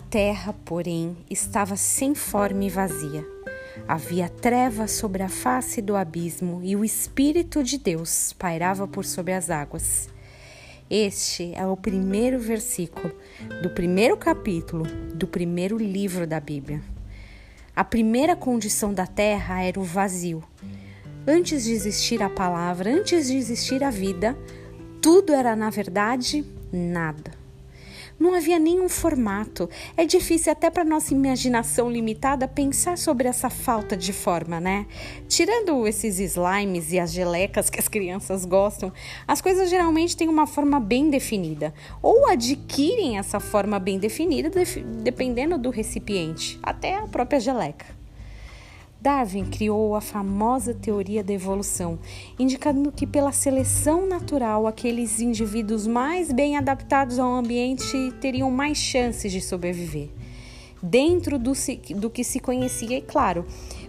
terra, porém, estava sem forma e vazia. Havia trevas sobre a face do abismo e o Espírito de Deus pairava por sobre as águas. Este é o primeiro versículo do primeiro capítulo do primeiro livro da Bíblia. A primeira condição da terra era o vazio. Antes de existir a palavra, antes de existir a vida, tudo era, na verdade, nada. Não havia nenhum formato. É difícil até para nossa imaginação limitada pensar sobre essa falta de forma, né? Tirando esses slimes e as gelecas que as crianças gostam, as coisas geralmente têm uma forma bem definida ou adquirem essa forma bem definida dependendo do recipiente, até a própria geleca. Darwin criou a famosa teoria da evolução, indicando que pela seleção natural aqueles indivíduos mais bem adaptados ao ambiente teriam mais chances de sobreviver. Dentro do, do que se conhecia, e claro,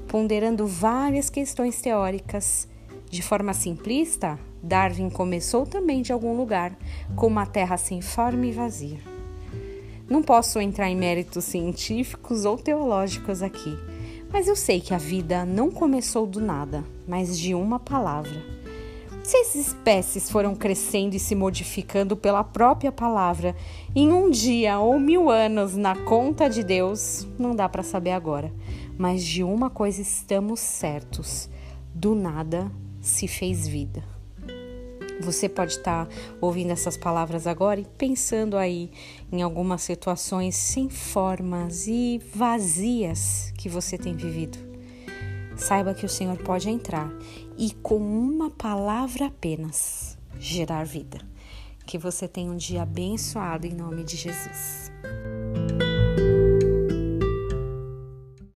ponderando várias questões teóricas. De forma simplista, Darwin começou também de algum lugar, com uma terra sem forma e vazia. Não posso entrar em méritos científicos ou teológicos aqui mas eu sei que a vida não começou do nada, mas de uma palavra. Se as espécies foram crescendo e se modificando pela própria palavra em um dia ou mil anos na conta de Deus, não dá para saber agora. Mas de uma coisa estamos certos: do nada se fez vida. Você pode estar ouvindo essas palavras agora e pensando aí em algumas situações sem formas e vazias que você tem vivido. Saiba que o Senhor pode entrar e, com uma palavra apenas, gerar vida. Que você tenha um dia abençoado em nome de Jesus.